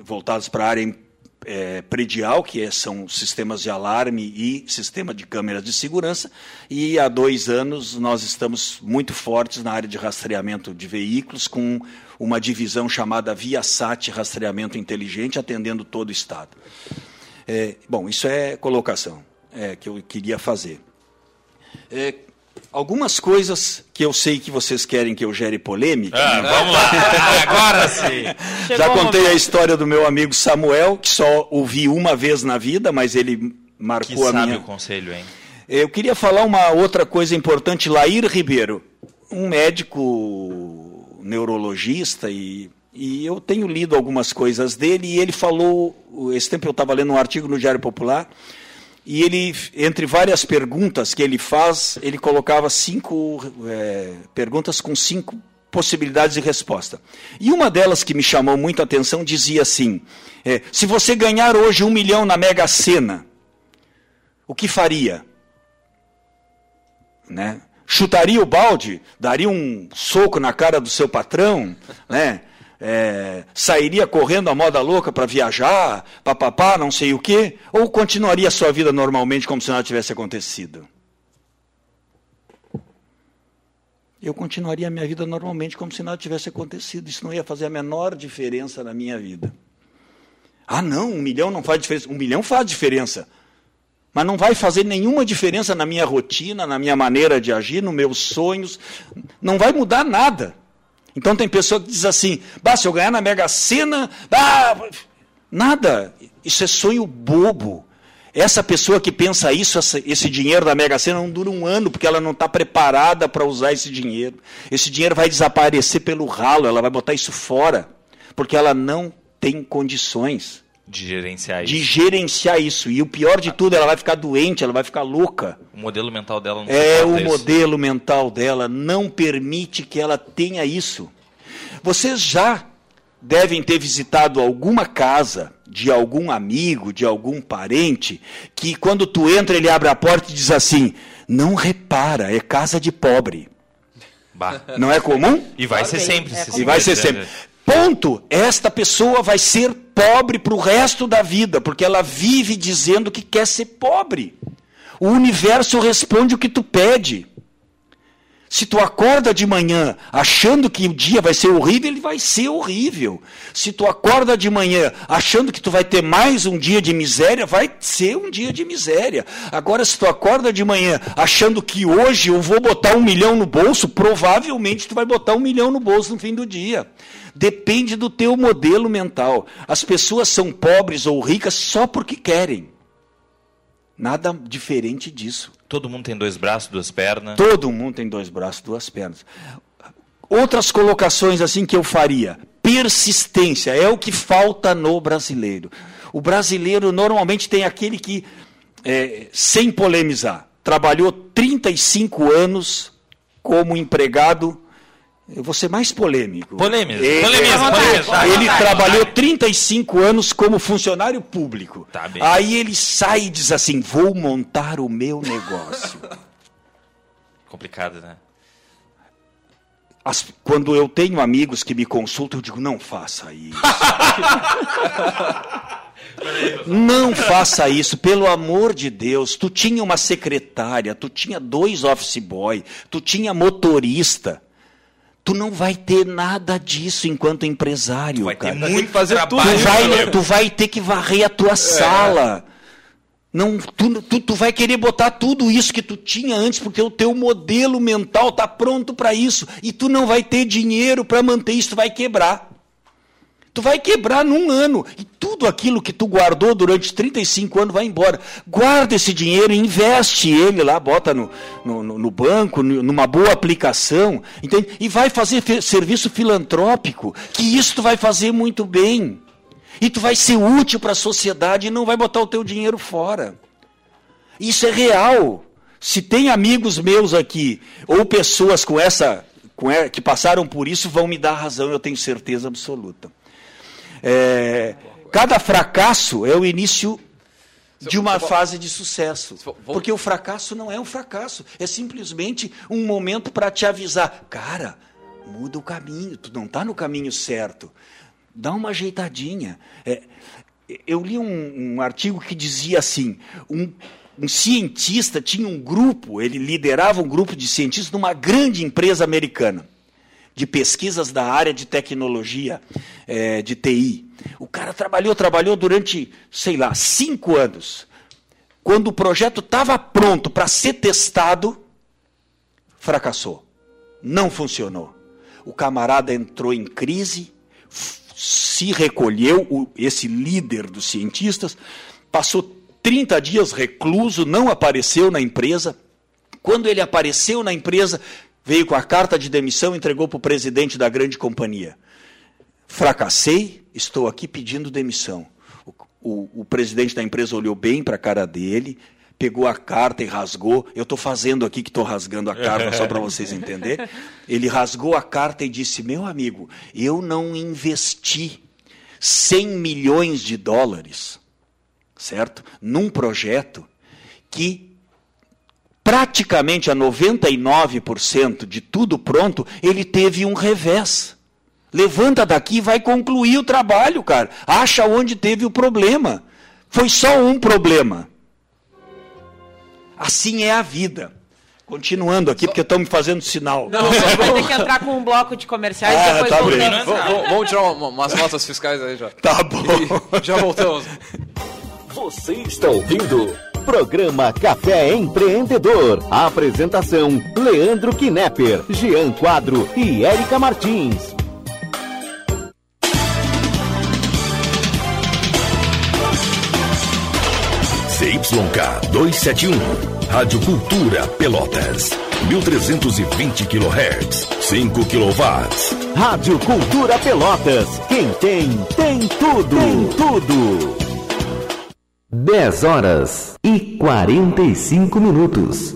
voltadas para a área é, predial, que é, são sistemas de alarme e sistema de câmeras de segurança, e há dois anos nós estamos muito fortes na área de rastreamento de veículos, com uma divisão chamada ViaSat Rastreamento Inteligente, atendendo todo o Estado. É, bom, isso é colocação é, que eu queria fazer. Algumas coisas que eu sei que vocês querem que eu gere polêmica. Ah, né? Vamos lá, agora sim. Já contei a história do meu amigo Samuel, que só ouvi uma vez na vida, mas ele marcou que a sabe minha. o conselho, hein? Eu queria falar uma outra coisa importante. Lair Ribeiro, um médico neurologista e e eu tenho lido algumas coisas dele e ele falou, esse tempo eu estava lendo um artigo no Diário Popular, e ele, entre várias perguntas que ele faz, ele colocava cinco é, perguntas com cinco possibilidades de resposta. E uma delas que me chamou muito a atenção dizia assim: é, se você ganhar hoje um milhão na Mega Sena, o que faria? Né? Chutaria o balde? Daria um soco na cara do seu patrão? Né? É, sairia correndo a moda louca para viajar, papapá, não sei o quê, ou continuaria a sua vida normalmente como se nada tivesse acontecido? Eu continuaria a minha vida normalmente como se nada tivesse acontecido. Isso não ia fazer a menor diferença na minha vida. Ah, não, um milhão não faz diferença. Um milhão faz diferença. Mas não vai fazer nenhuma diferença na minha rotina, na minha maneira de agir, nos meus sonhos. Não vai mudar nada. Então tem pessoa que diz assim: bah, se eu ganhar na Mega Sena, bah, nada. Isso é sonho bobo. Essa pessoa que pensa isso, esse dinheiro da Mega Sena não dura um ano, porque ela não está preparada para usar esse dinheiro. Esse dinheiro vai desaparecer pelo ralo, ela vai botar isso fora, porque ela não tem condições de gerenciar de isso. gerenciar isso. E o pior de tudo, ela vai ficar doente, ela vai ficar louca. O modelo mental dela não É, o isso. modelo mental dela não permite que ela tenha isso. Vocês já devem ter visitado alguma casa de algum amigo, de algum parente, que quando tu entra ele abre a porta e diz assim: "Não repara, é casa de pobre". Bah. Não é comum? E vai ser sempre. É e vai ser sempre. Ponto. Esta pessoa vai ser pobre para o resto da vida, porque ela vive dizendo que quer ser pobre. O universo responde o que tu pede. Se tu acorda de manhã achando que o dia vai ser horrível, ele vai ser horrível. Se tu acorda de manhã achando que tu vai ter mais um dia de miséria, vai ser um dia de miséria. Agora, se tu acorda de manhã achando que hoje eu vou botar um milhão no bolso, provavelmente tu vai botar um milhão no bolso no fim do dia. Depende do teu modelo mental. As pessoas são pobres ou ricas só porque querem. Nada diferente disso. Todo mundo tem dois braços, duas pernas? Todo mundo tem dois braços, duas pernas. Outras colocações assim que eu faria. Persistência é o que falta no brasileiro. O brasileiro normalmente tem aquele que, é, sem polemizar, trabalhou 35 anos como empregado eu vou ser mais polêmico. Polêmico. Ele, ele trabalhou 35 anos como funcionário público. Tá Aí ele sai e diz assim: vou montar o meu negócio. Complicado, né? As, quando eu tenho amigos que me consultam, eu digo: não faça isso. não faça isso, pelo amor de Deus. Tu tinha uma secretária, tu tinha dois office boy, tu tinha motorista. Tu não vai ter nada disso enquanto empresário. Tu vai cara. ter muito fazer trabalho. Tu vai, tu vai ter que varrer a tua é. sala. Não, tu, tu, tu, vai querer botar tudo isso que tu tinha antes, porque o teu modelo mental está pronto para isso. E tu não vai ter dinheiro para manter isso, tu vai quebrar. Tu vai quebrar num ano. E tudo aquilo que tu guardou durante 35 anos vai embora. Guarda esse dinheiro, investe ele lá, bota no, no, no banco, numa boa aplicação, entende? E vai fazer serviço filantrópico, que isso tu vai fazer muito bem. E tu vai ser útil para a sociedade e não vai botar o teu dinheiro fora. Isso é real. Se tem amigos meus aqui, ou pessoas com essa, com que passaram por isso, vão me dar razão, eu tenho certeza absoluta. É, cada fracasso é o início de uma fase de sucesso. Porque o fracasso não é um fracasso, é simplesmente um momento para te avisar, cara, muda o caminho, tu não está no caminho certo. Dá uma ajeitadinha. É, eu li um, um, artigo que dizia assim: um, um cientista tinha um grupo, ele liderava um grupo de cientistas numa grande empresa americana de pesquisas da área de tecnologia, é, de TI. O cara trabalhou, trabalhou durante, sei lá, cinco anos. Quando o projeto estava pronto para ser testado, fracassou. Não funcionou. O camarada entrou em crise, se recolheu, o, esse líder dos cientistas, passou 30 dias recluso, não apareceu na empresa. Quando ele apareceu na empresa, veio com a carta de demissão e entregou para o presidente da grande companhia. Fracassei, estou aqui pedindo demissão. O, o, o presidente da empresa olhou bem para a cara dele, pegou a carta e rasgou. Eu estou fazendo aqui que estou rasgando a carta, só para vocês entenderem. Ele rasgou a carta e disse: Meu amigo, eu não investi 100 milhões de dólares, certo? Num projeto que praticamente a 99% de tudo pronto, ele teve um revés. Levanta daqui e vai concluir o trabalho, cara. Acha onde teve o problema. Foi só um problema. Assim é a vida. Continuando aqui, porque estão me fazendo sinal. Não, vai ter que entrar com um bloco de comerciais ah, depois tá voltamos. Vamos tirar umas notas fiscais aí já. Tá bom. E já voltamos. Você está ouvindo Programa Café Empreendedor. apresentação: Leandro Knepper, Jean Quadro e Érica Martins. ZYK 271, Rádio Cultura Pelotas. 1320 kHz, 5 kW. Rádio Cultura Pelotas. Quem tem, tem tudo. Tem tudo. 10 horas e 45 minutos.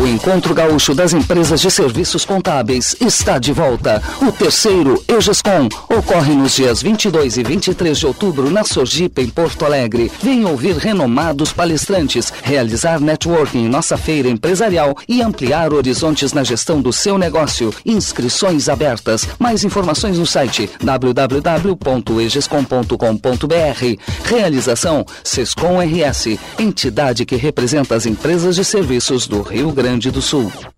O Encontro Gaúcho das Empresas de Serviços Contábeis está de volta. O terceiro EGESCOM ocorre nos dias 22 e 23 de outubro na Sojipa, em Porto Alegre. Venha ouvir renomados palestrantes, realizar networking em nossa feira empresarial e ampliar horizontes na gestão do seu negócio. Inscrições abertas. Mais informações no site www.egescom.com.br. Realização Sescom RS, entidade que representa as empresas de serviços do Rio Grande Grande do Sul.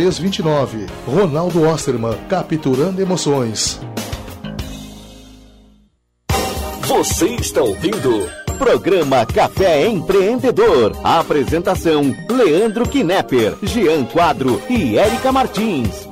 329. Ronaldo Osterman, capturando emoções. Você está ouvindo Programa Café Empreendedor. Apresentação: Leandro Knepper, Jean Quadro e Érica Martins.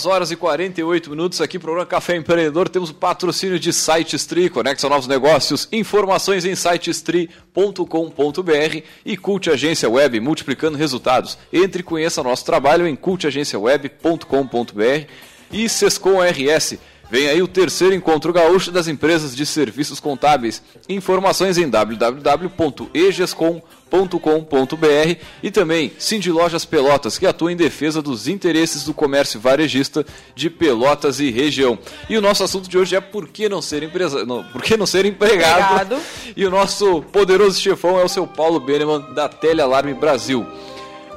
10 horas e 48 minutos aqui, programa Café Empreendedor. Temos o patrocínio de SiteStri, Conexão Novos Negócios, informações em sitestri.com.br e Cult Agência Web, multiplicando resultados. Entre e conheça nosso trabalho em cultagenciaweb.com.br e Sescom RS. Vem aí o terceiro encontro gaúcho das empresas de serviços contábeis. Informações em www.egescom.com.br com.br e também Cindy Lojas Pelotas, que atua em defesa dos interesses do comércio varejista de Pelotas e região. E o nosso assunto de hoje é por que não ser empresa, não, por que não ser empregado? E o nosso poderoso chefão é o seu Paulo Beneman da Telealarme Brasil.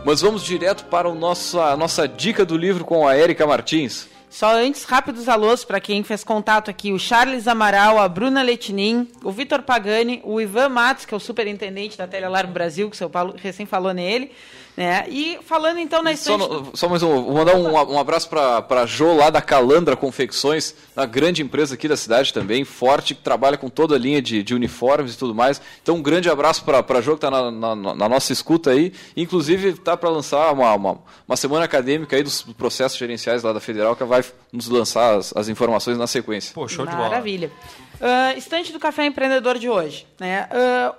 Mas vamos direto para o nosso, a nossa dica do livro com a Érica Martins. Só antes, rápidos alôs para quem fez contato aqui: o Charles Amaral, a Bruna Letinin, o Vitor Pagani, o Ivan Matos, que é o superintendente da Telealarme Brasil, que o seu Paulo recém falou nele. Né? E falando então na estante... Só, só mais um, vou mandar um, um abraço para a Jo lá da Calandra Confecções, uma grande empresa aqui da cidade também, forte, que trabalha com toda a linha de, de uniformes e tudo mais. Então um grande abraço para a Jo que está na, na, na, nossa escuta aí. Inclusive está para lançar uma, uma, uma, semana acadêmica aí dos processos gerenciais lá da Federal, que vai nos lançar as, as informações na sequência. Pô, show de bola. Maravilha. Uh, estante do Café Empreendedor de hoje. Né?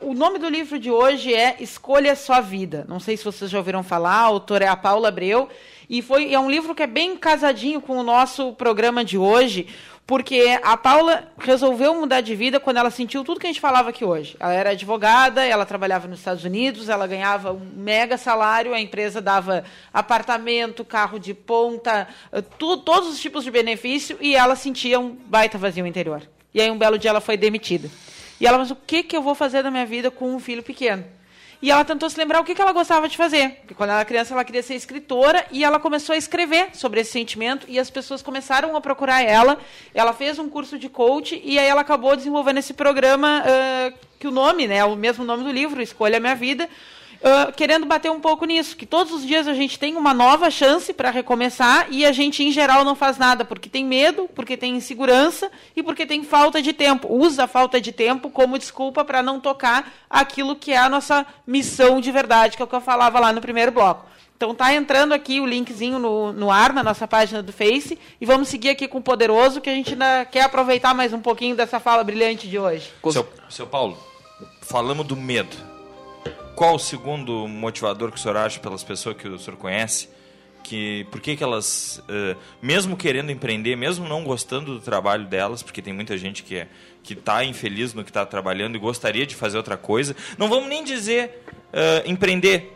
Uh, o nome do livro de hoje é Escolha Sua Vida. Não sei se vocês já ouviram falar, a autora é a Paula Abreu. E foi, é um livro que é bem casadinho com o nosso programa de hoje, porque a Paula resolveu mudar de vida quando ela sentiu tudo que a gente falava aqui hoje. Ela era advogada, ela trabalhava nos Estados Unidos, ela ganhava um mega salário, a empresa dava apartamento, carro de ponta, eh, tu, todos os tipos de benefício, e ela sentia um baita vazio interior. E aí um belo dia ela foi demitida. E ela, mas o que, que eu vou fazer da minha vida com um filho pequeno? e ela tentou se lembrar o que, que ela gostava de fazer. Porque quando ela era criança, ela queria ser escritora e ela começou a escrever sobre esse sentimento e as pessoas começaram a procurar ela. Ela fez um curso de coach e aí ela acabou desenvolvendo esse programa uh, que o nome, né, o mesmo nome do livro, Escolha Minha Vida, uh, querendo bater um pouco nisso, que todos os dias a gente tem uma nova chance para recomeçar e a gente, em geral, não faz nada porque tem medo, porque tem insegurança e porque tem falta de tempo. Usa a falta de tempo como desculpa para não tocar aquilo que é a nossa missão de verdade, que é o que eu falava lá no primeiro bloco. Então tá entrando aqui o linkzinho no, no ar, na nossa página do Face, e vamos seguir aqui com o Poderoso, que a gente ainda quer aproveitar mais um pouquinho dessa fala brilhante de hoje. Seu, seu Paulo, falamos do medo qual o segundo motivador que o senhor acha pelas pessoas que o senhor conhece? Que, por que, que elas, uh, mesmo querendo empreender, mesmo não gostando do trabalho delas, porque tem muita gente que é, que está infeliz no que está trabalhando e gostaria de fazer outra coisa, não vamos nem dizer uh, empreender.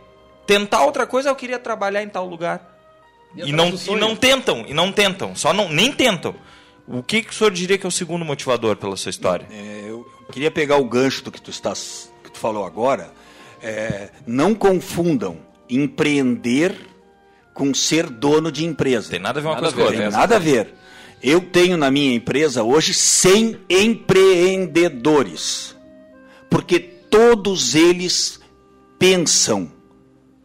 Tentar outra coisa, eu queria trabalhar em tal lugar. E, e não, e não tentam, e não tentam, só não, nem tentam. O que, que o senhor diria que é o segundo motivador pela sua história? É, eu queria pegar o gancho do que tu, estás, que tu falou agora é, não confundam empreender com ser dono de empresa. Tem nada a ver uma nada coisa com outra. Tem nada a ver. Eu tenho na minha empresa hoje 100 empreendedores. Porque todos eles pensam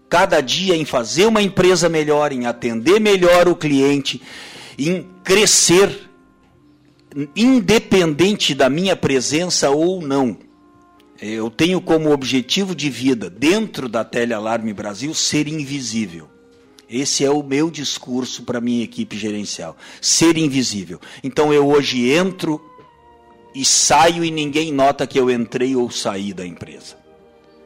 cada dia em fazer uma empresa melhor, em atender melhor o cliente, em crescer, independente da minha presença ou não. Eu tenho como objetivo de vida, dentro da Telealarme Brasil, ser invisível. Esse é o meu discurso para minha equipe gerencial. Ser invisível. Então eu hoje entro e saio e ninguém nota que eu entrei ou saí da empresa.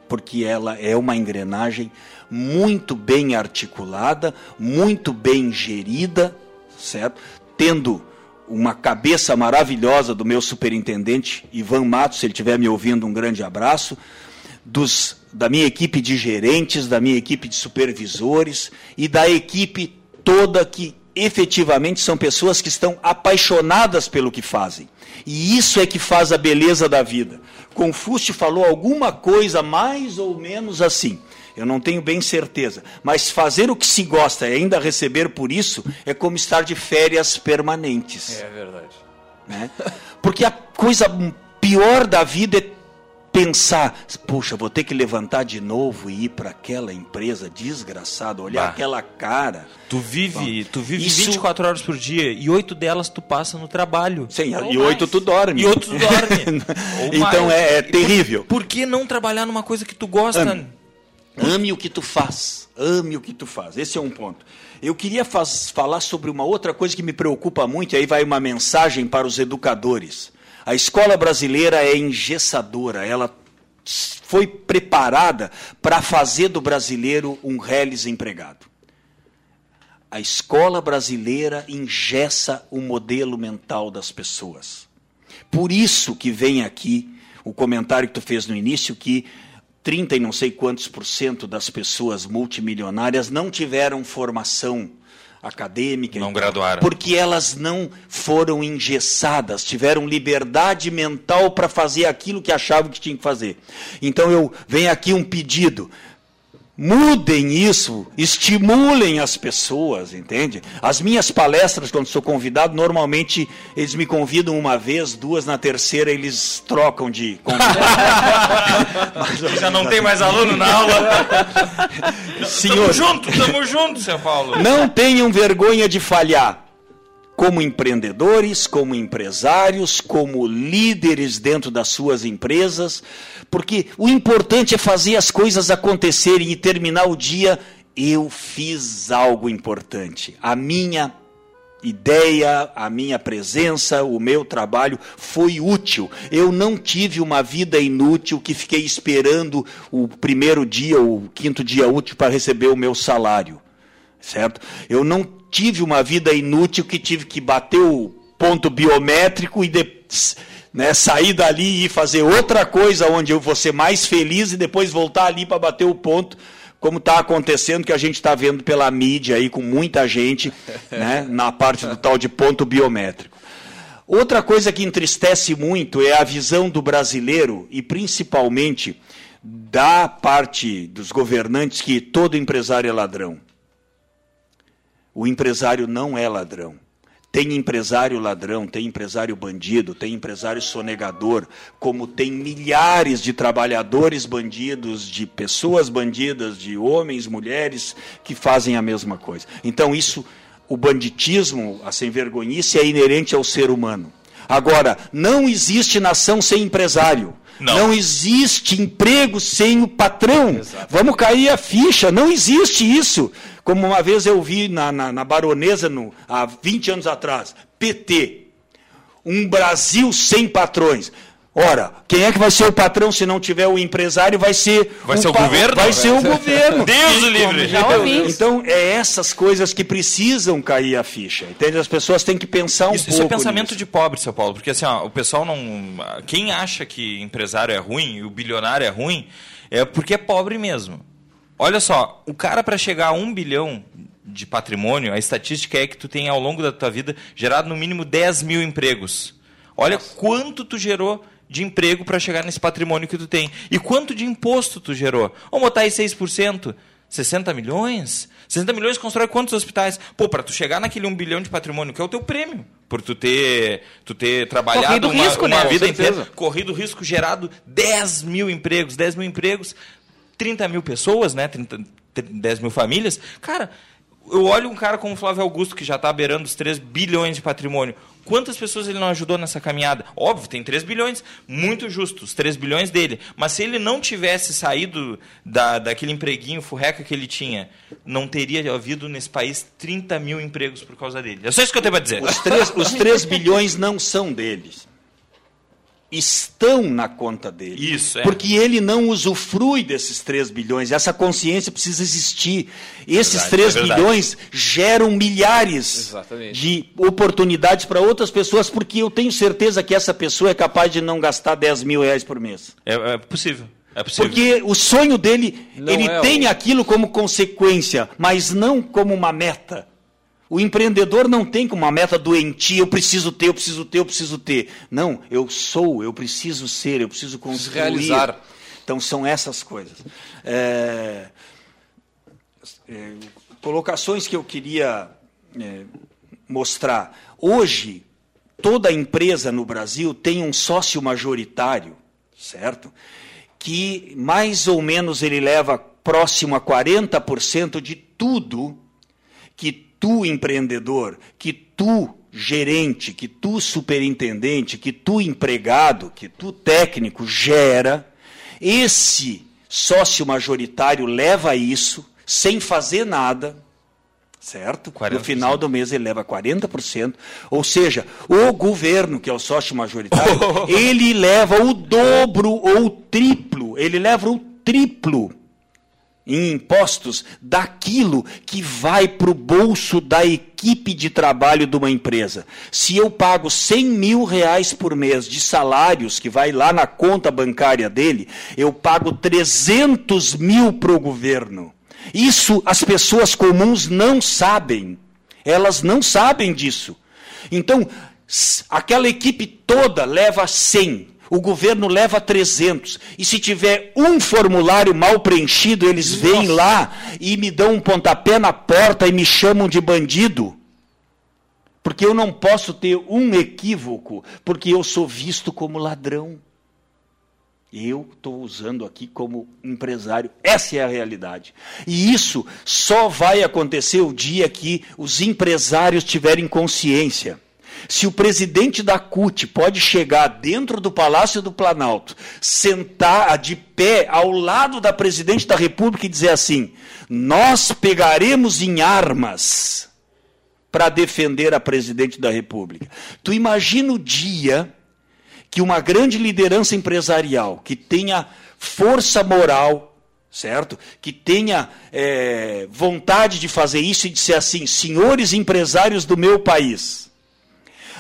Porque ela é uma engrenagem muito bem articulada, muito bem gerida, certo? Tendo uma cabeça maravilhosa do meu superintendente Ivan Matos, se ele estiver me ouvindo, um grande abraço, dos, da minha equipe de gerentes, da minha equipe de supervisores e da equipe toda que efetivamente são pessoas que estão apaixonadas pelo que fazem. E isso é que faz a beleza da vida. Confúcio falou alguma coisa mais ou menos assim. Eu não tenho bem certeza. Mas fazer o que se gosta e ainda receber por isso é como estar de férias permanentes. É verdade. Né? Porque a coisa pior da vida é pensar, puxa, vou ter que levantar de novo e ir para aquela empresa desgraçada, olhar bah. aquela cara. Tu vive, tu vive Isso... 24 horas por dia e oito delas tu passa no trabalho. Sim, Ou e oito tu dorme. E oito tu dorme. então é, é, terrível. Por, por, que não trabalhar numa coisa que tu gosta? Ame. Ame o que tu faz. Ame o que tu faz. Esse é um ponto. Eu queria faz, falar sobre uma outra coisa que me preocupa muito, e aí vai uma mensagem para os educadores. A escola brasileira é engessadora, ela foi preparada para fazer do brasileiro um reles empregado. A escola brasileira engessa o modelo mental das pessoas. Por isso que vem aqui o comentário que tu fez no início, que 30 e não sei quantos por cento das pessoas multimilionárias não tiveram formação acadêmica. Não graduaram. Porque elas não foram engessadas, tiveram liberdade mental para fazer aquilo que achavam que tinham que fazer. Então eu venho aqui um pedido. Mudem isso, estimulem as pessoas, entende? As minhas palestras, quando sou convidado, normalmente eles me convidam uma vez, duas, na terceira eles trocam de convidado. Já não tem mais aluno na aula. Senhor, tamo junto, tamo junto, seu Paulo. Não tenham vergonha de falhar como empreendedores, como empresários, como líderes dentro das suas empresas, porque o importante é fazer as coisas acontecerem e terminar o dia. Eu fiz algo importante. A minha ideia, a minha presença, o meu trabalho foi útil. Eu não tive uma vida inútil que fiquei esperando o primeiro dia ou o quinto dia útil para receber o meu salário. Certo? Eu não tive uma vida inútil que tive que bater o ponto biométrico e de, né, sair dali e fazer outra coisa onde eu vou ser mais feliz e depois voltar ali para bater o ponto, como está acontecendo, que a gente está vendo pela mídia aí com muita gente né, na parte do tal de ponto biométrico. Outra coisa que entristece muito é a visão do brasileiro e principalmente da parte dos governantes que todo empresário é ladrão. O empresário não é ladrão. Tem empresário ladrão, tem empresário bandido, tem empresário sonegador, como tem milhares de trabalhadores bandidos, de pessoas bandidas, de homens, mulheres que fazem a mesma coisa. Então, isso, o banditismo, a sem vergonhice, é inerente ao ser humano. Agora, não existe nação sem empresário. Não. não. existe emprego sem o patrão. Exato. Vamos cair a ficha. Não existe isso. Como uma vez eu vi na, na, na Baronesa, no, há 20 anos atrás, PT. Um Brasil sem patrões. Ora, quem é que vai ser o patrão se não tiver o empresário? Vai ser vai o, ser o governo? Vai ser o governo. Deus o livre. Já ouvi. Então, é essas coisas que precisam cair a ficha. Entende? As pessoas têm que pensar um isso, pouco. Isso é pensamento nisso. de pobre, seu Paulo. Porque assim, ó, o pessoal não. Quem acha que empresário é ruim e o bilionário é ruim, é porque é pobre mesmo. Olha só, o cara para chegar a um bilhão de patrimônio, a estatística é que tu tem ao longo da tua vida gerado no mínimo 10 mil empregos. Olha Nossa. quanto tu gerou de emprego para chegar nesse patrimônio que tu tem. E quanto de imposto tu gerou? Vamos botar aí 6%. 60 milhões? 60 milhões constrói quantos hospitais? Pô, para tu chegar naquele 1 bilhão de patrimônio, que é o teu prêmio, por tu ter, tu ter trabalhado corrido uma, risco, uma né? vida inteira, corrido risco, gerado 10 mil empregos, 10 mil empregos, 30 mil pessoas, né? 30, 10 mil famílias. Cara, eu olho um cara como Flávio Augusto, que já está beirando os 3 bilhões de patrimônio. Quantas pessoas ele não ajudou nessa caminhada? Óbvio, tem 3 bilhões, muito justo, os 3 bilhões dele. Mas se ele não tivesse saído da, daquele empreguinho furreca que ele tinha, não teria havido nesse país 30 mil empregos por causa dele. É só isso que eu tenho para dizer. Os 3, os 3 bilhões não são deles estão na conta dele. Isso, é. Porque ele não usufrui desses 3 bilhões. Essa consciência precisa existir. Esses verdade, 3 é bilhões geram milhares Exatamente. de oportunidades para outras pessoas, porque eu tenho certeza que essa pessoa é capaz de não gastar 10 mil reais por mês. É, é possível. É possível. Porque o sonho dele, não ele é tem o... aquilo como consequência, mas não como uma meta. O empreendedor não tem como uma meta doentia, eu preciso ter, eu preciso ter, eu preciso ter. Não, eu sou, eu preciso ser, eu preciso construir. realizar. Então são essas coisas. É, é, colocações que eu queria é, mostrar. Hoje, toda empresa no Brasil tem um sócio majoritário, certo? Que mais ou menos ele leva próximo a 40% de tudo que tu empreendedor, que tu gerente, que tu superintendente, que tu empregado, que tu técnico gera, esse sócio majoritário leva isso sem fazer nada, certo? 40%. No final do mês ele leva 40%, ou seja, o governo, que é o sócio majoritário, ele leva o dobro ou o triplo, ele leva o triplo em impostos daquilo que vai para o bolso da equipe de trabalho de uma empresa. Se eu pago 100 mil reais por mês de salários que vai lá na conta bancária dele, eu pago 300 mil para o governo. Isso as pessoas comuns não sabem. Elas não sabem disso. Então, aquela equipe toda leva 100 o governo leva 300. E se tiver um formulário mal preenchido, eles Nossa. vêm lá e me dão um pontapé na porta e me chamam de bandido. Porque eu não posso ter um equívoco, porque eu sou visto como ladrão. Eu estou usando aqui como empresário. Essa é a realidade. E isso só vai acontecer o dia que os empresários tiverem consciência se o presidente da CUT pode chegar dentro do Palácio do Planalto, sentar de pé ao lado da presidente da República e dizer assim: nós pegaremos em armas para defender a presidente da República. Tu imagina o dia que uma grande liderança empresarial que tenha força moral, certo? Que tenha é, vontade de fazer isso e de ser assim, senhores empresários do meu país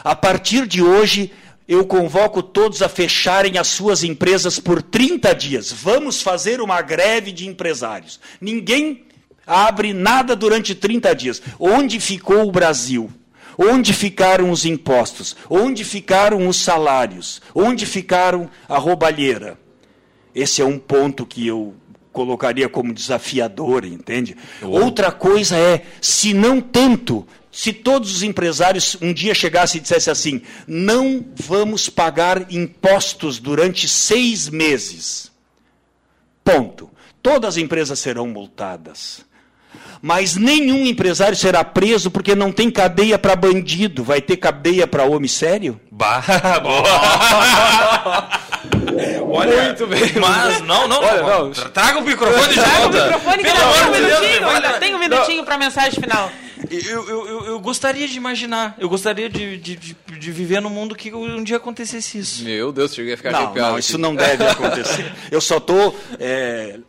a partir de hoje, eu convoco todos a fecharem as suas empresas por 30 dias. Vamos fazer uma greve de empresários. Ninguém abre nada durante 30 dias. Onde ficou o Brasil? Onde ficaram os impostos? Onde ficaram os salários? Onde ficaram a roubalheira? Esse é um ponto que eu colocaria como desafiador, entende? Outra coisa é, se não tento, se todos os empresários um dia chegassem e dissessem assim, não vamos pagar impostos durante seis meses. Ponto. Todas as empresas serão multadas. Mas nenhum empresário será preso porque não tem cadeia para bandido. Vai ter cadeia para homem sério? Bah, Olha, Muito bem. Mas não, não, Olha, não. não. Tra- Traga o microfone de Traga o volta. microfone Pelo tem amor um de Deus, minutinho, me ainda manda- tem um minutinho para a mensagem final. Eu, eu, eu, eu gostaria de imaginar, eu gostaria de, de, de, de viver num mundo que um dia acontecesse isso. Meu Deus, cheguei a ficar Não, arrepiado não, aqui. isso não deve acontecer. Eu só estou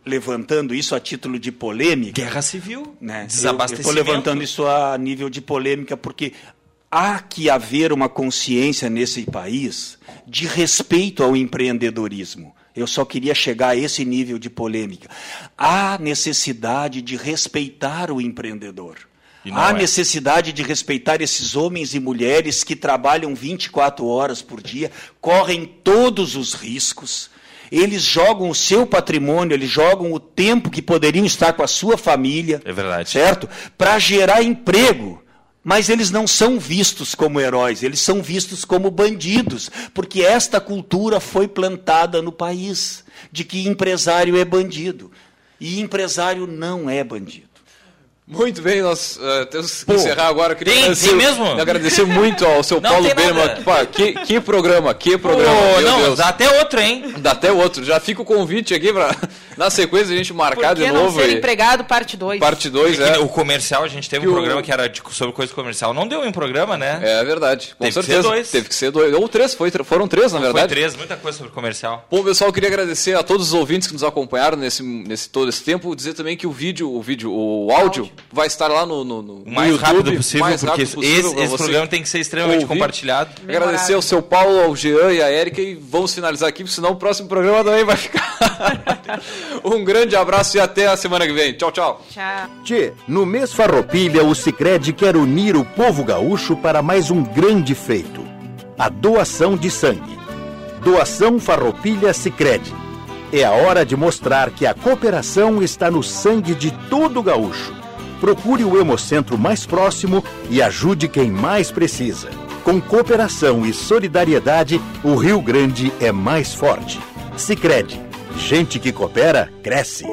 levantando isso a título de polêmica. Guerra civil, né? desabastecimento. Estou levantando isso a nível de polêmica porque há que haver uma consciência nesse país de respeito ao empreendedorismo. Eu só queria chegar a esse nível de polêmica. Há necessidade de respeitar o empreendedor. Há é. necessidade de respeitar esses homens e mulheres que trabalham 24 horas por dia, correm todos os riscos. Eles jogam o seu patrimônio, eles jogam o tempo que poderiam estar com a sua família. É verdade. Certo? Para gerar emprego. Mas eles não são vistos como heróis, eles são vistos como bandidos, porque esta cultura foi plantada no país de que empresário é bandido. E empresário não é bandido. Muito bem, nós eh, temos que Pô, encerrar agora. Queria tem- agradecer, tem mesmo? agradecer muito ao seu Não Paulo. Pá, que, que programa, que programa. Ô, meu não, Deus. dá até outro, hein? Dá até outro. Já fica o convite aqui para na sequência a gente marcar Por de que não novo. ser e- empregado, parte 2? Parte 2, É que. O comercial, a gente teve Que um o- programa que era de- sobre coisa comercial. Não deu em programa, né? É verdade. Com Teve que ser certeza. dois. Teve que ser dois. Ou três, foi, foram três, na Foi verdade. três, muita coisa sobre comercial. Bom, pessoal, queria agradecer a todos os ouvintes que nos acompanharam nesse, nesse todo esse tempo. Dizer também que o vídeo, o vídeo, o áudio, vai estar lá no, no, no O mais no rápido YouTube, possível, mais porque rápido possível esse, esse programa tem que ser extremamente ouvir. compartilhado. Agradecer ao seu Paulo, ao Jean e à Érica e vamos finalizar aqui, porque senão o próximo programa também vai ficar. um grande abraço e até a semana que vem. Tchau, tchau. Tchau. Tchê, no mês Farroupilha, o Sicredi quer unir o povo gaúcho para mais um grande feito: a doação de sangue. Doação Farroupilha Sicredi. É a hora de mostrar que a cooperação está no sangue de todo gaúcho. Procure o Hemocentro mais próximo e ajude quem mais precisa. Com cooperação e solidariedade, o Rio Grande é mais forte. Sicredi. Gente que coopera, cresce.